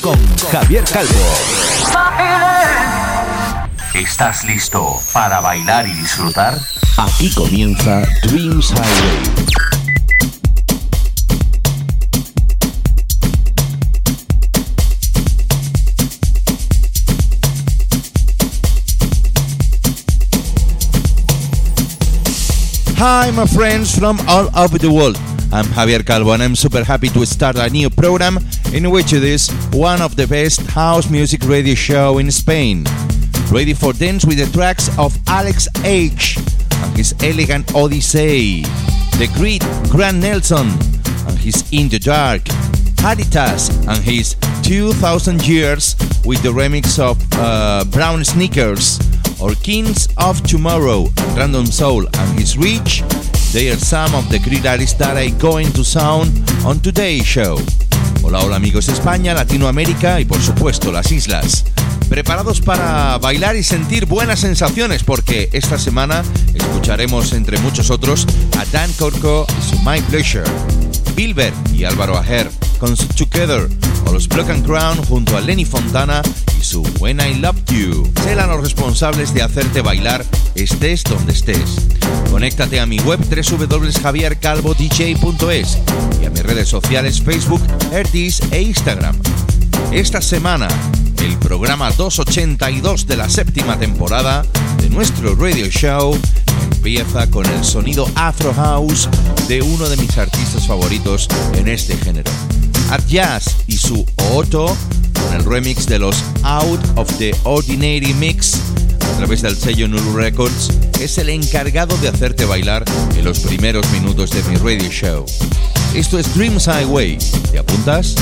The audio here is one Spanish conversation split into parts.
Con Javier Calvo. ¿Estás listo para bailar y disfrutar? aquí comienza Dreams Highway. Hi, my friends from all over the world. I'm Javier Calvo, and I'm super happy to start a new program in which it is one of the best house music radio show in Spain. Ready for dance with the tracks of Alex H and his Elegant Odyssey, the great Grant Nelson and his In the Dark, Haritas and his 2000 Years with the remix of uh, Brown Sneakers, or Kings of Tomorrow and Random Soul and his Reach. They are some of the great artists that are going to sound on today's show. Hola, hola amigos España, Latinoamérica y por supuesto las islas. Preparados para bailar y sentir buenas sensaciones porque esta semana escucharemos entre muchos otros a Dan Corco y su My Pleasure, Bilber y Álvaro Aher con su Together o los Block and Crown junto a Lenny Fontana When I Loved You. Serán los responsables de hacerte bailar estés donde estés. Conéctate a mi web www.javiercalvodj.es y a mis redes sociales Facebook, Erdis e Instagram. Esta semana, el programa 282 de la séptima temporada de nuestro radio show empieza con el sonido Afro House de uno de mis artistas favoritos en este género. At Jazz y su Otto con el remix de los Out of the Ordinary Mix a través del sello Nulu Records es el encargado de hacerte bailar en los primeros minutos de mi radio show. Esto es Dreams Highway. ¿Te apuntas?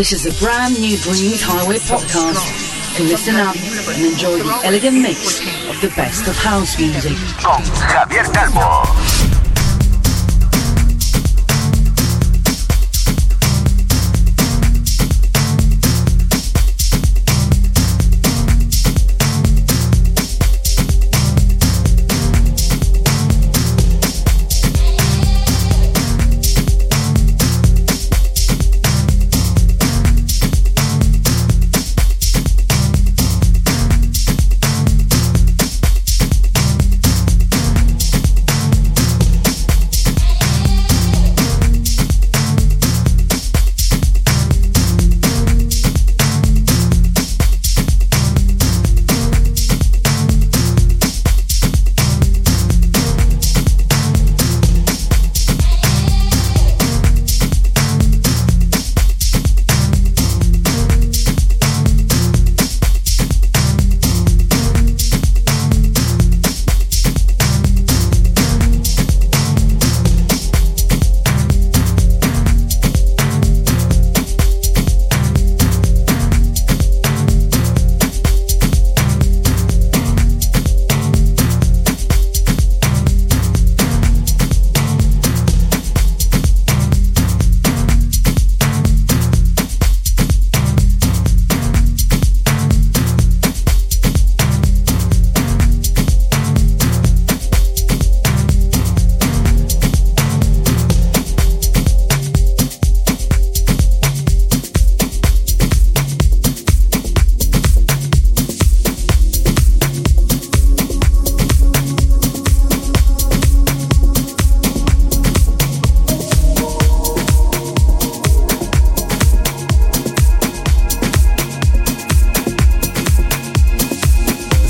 This is a brand new Dreams Highway podcast. To listen up and enjoy the elegant mix of the best of house music. Con Javier Calvo.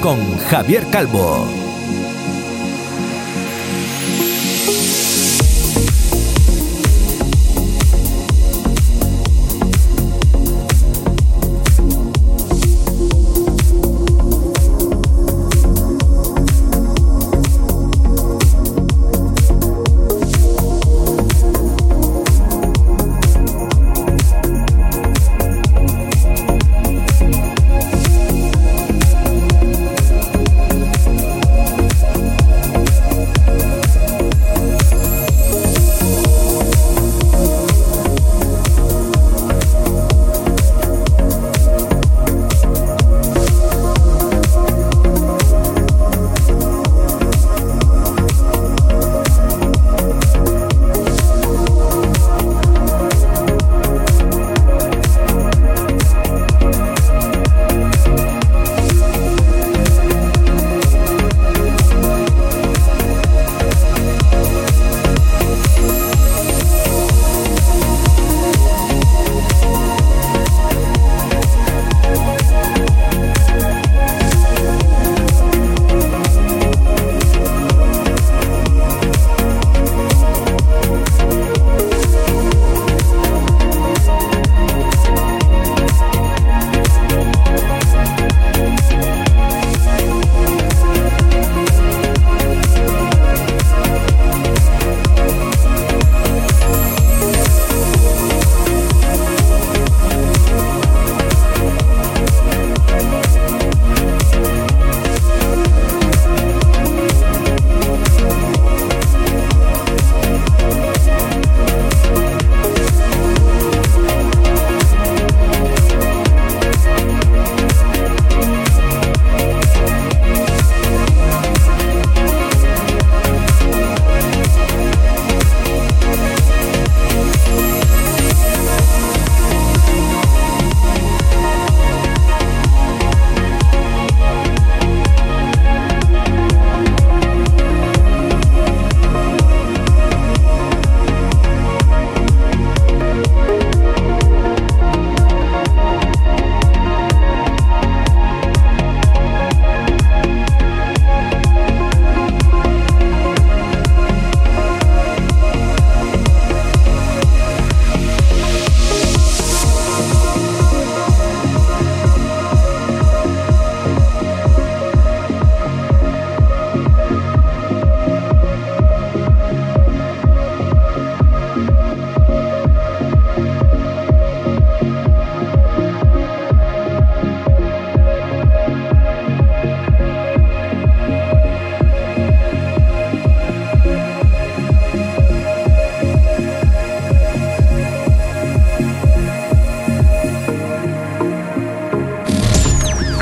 Con Javier Calvo.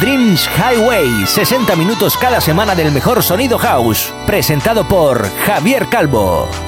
Highway, 60 minutos cada semana del mejor sonido house, presentado por Javier Calvo.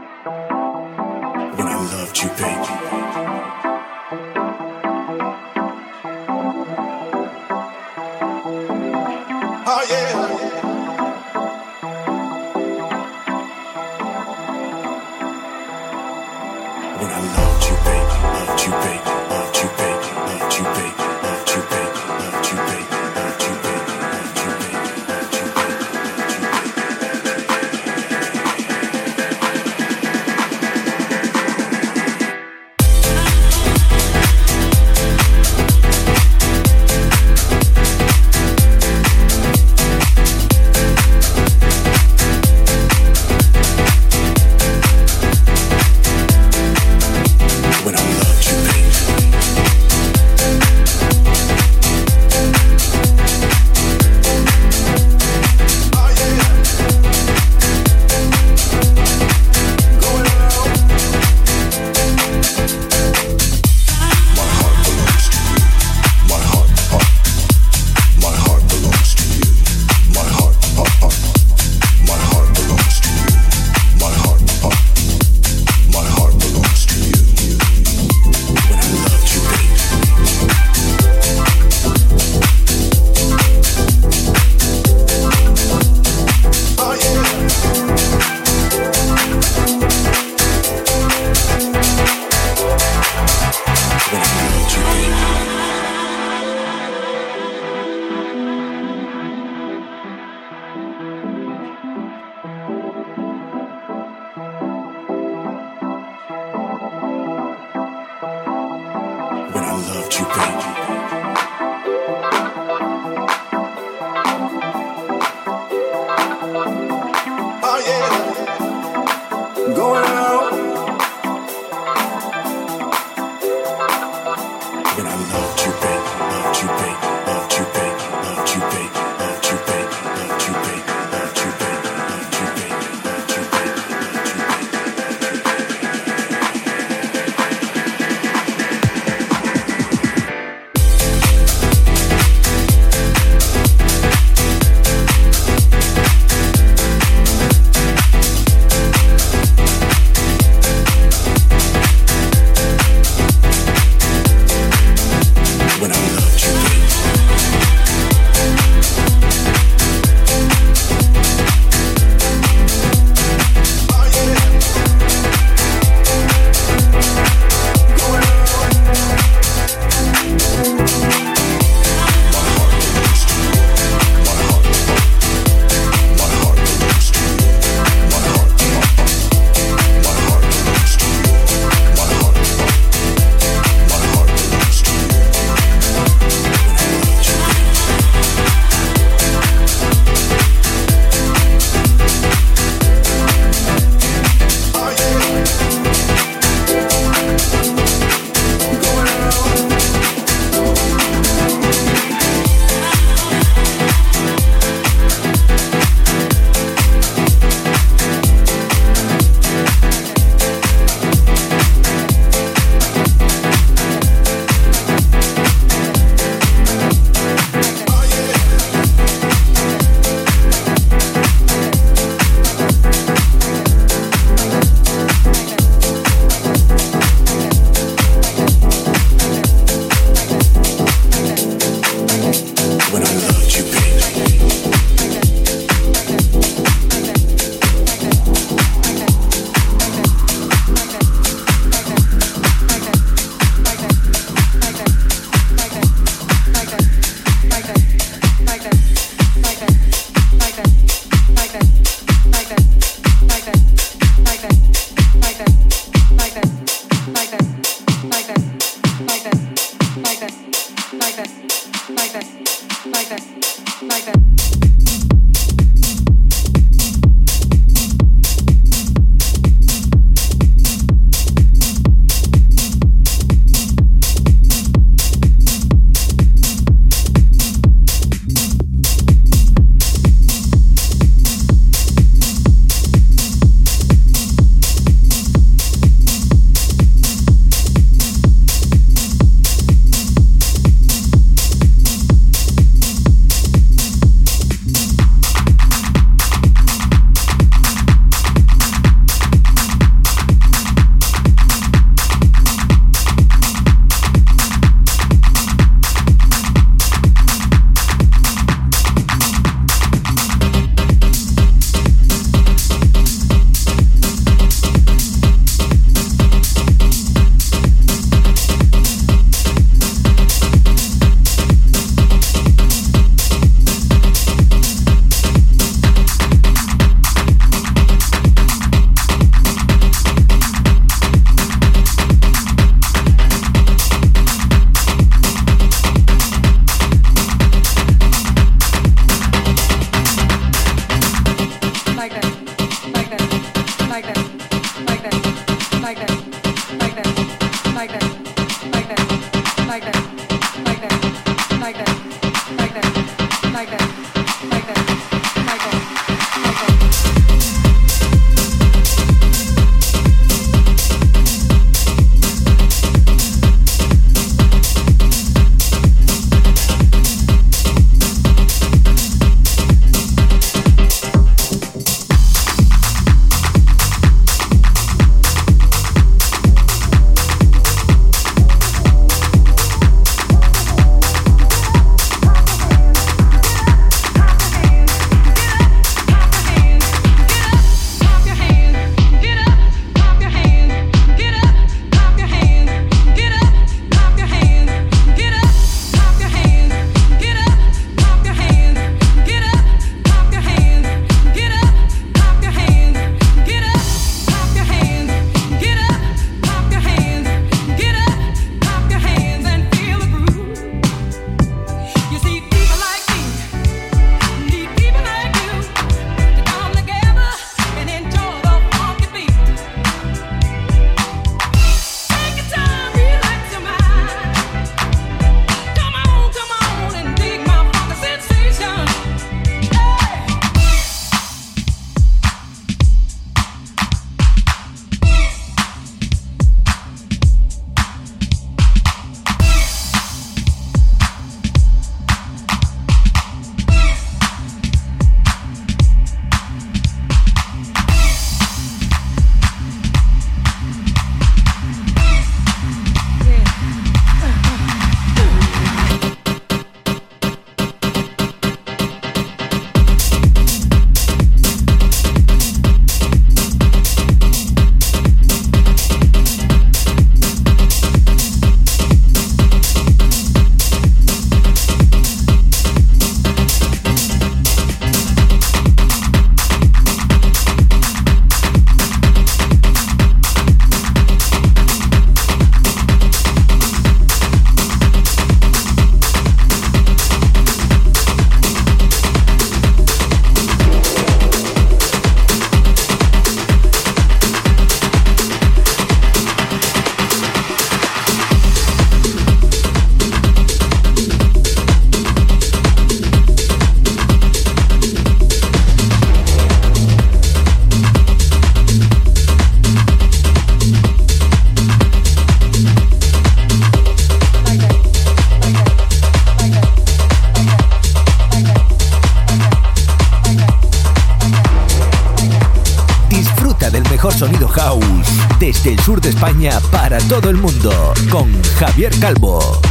Desde el sur de España para todo el mundo con Javier Calvo.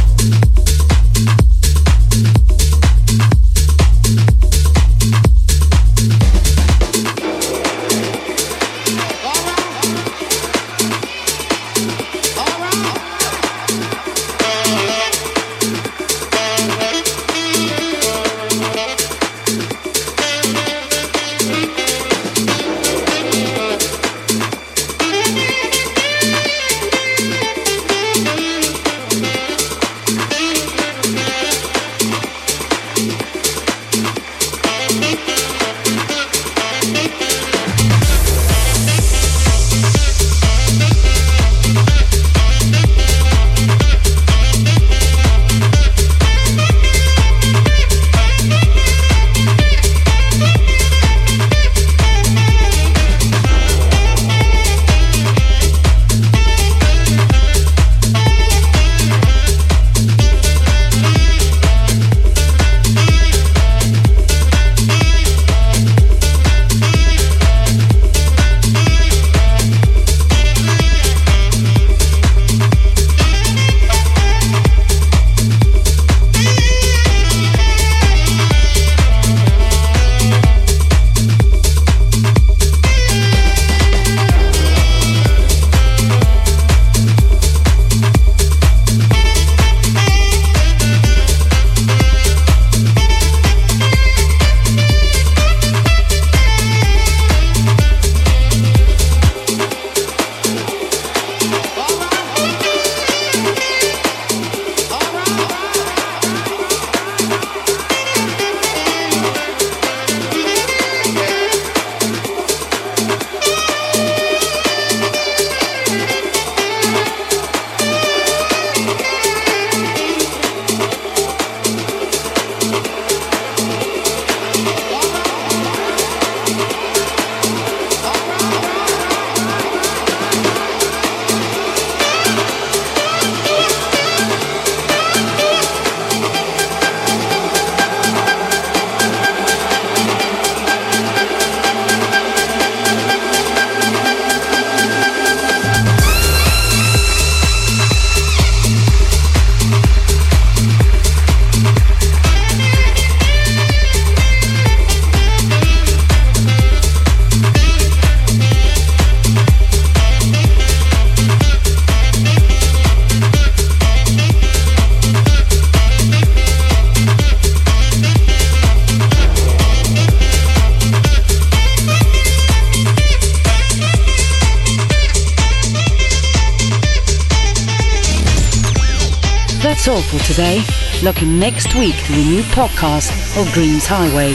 Today. Looking next week to the new podcast of Dreams Highway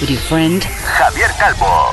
with your friend Javier Calvo.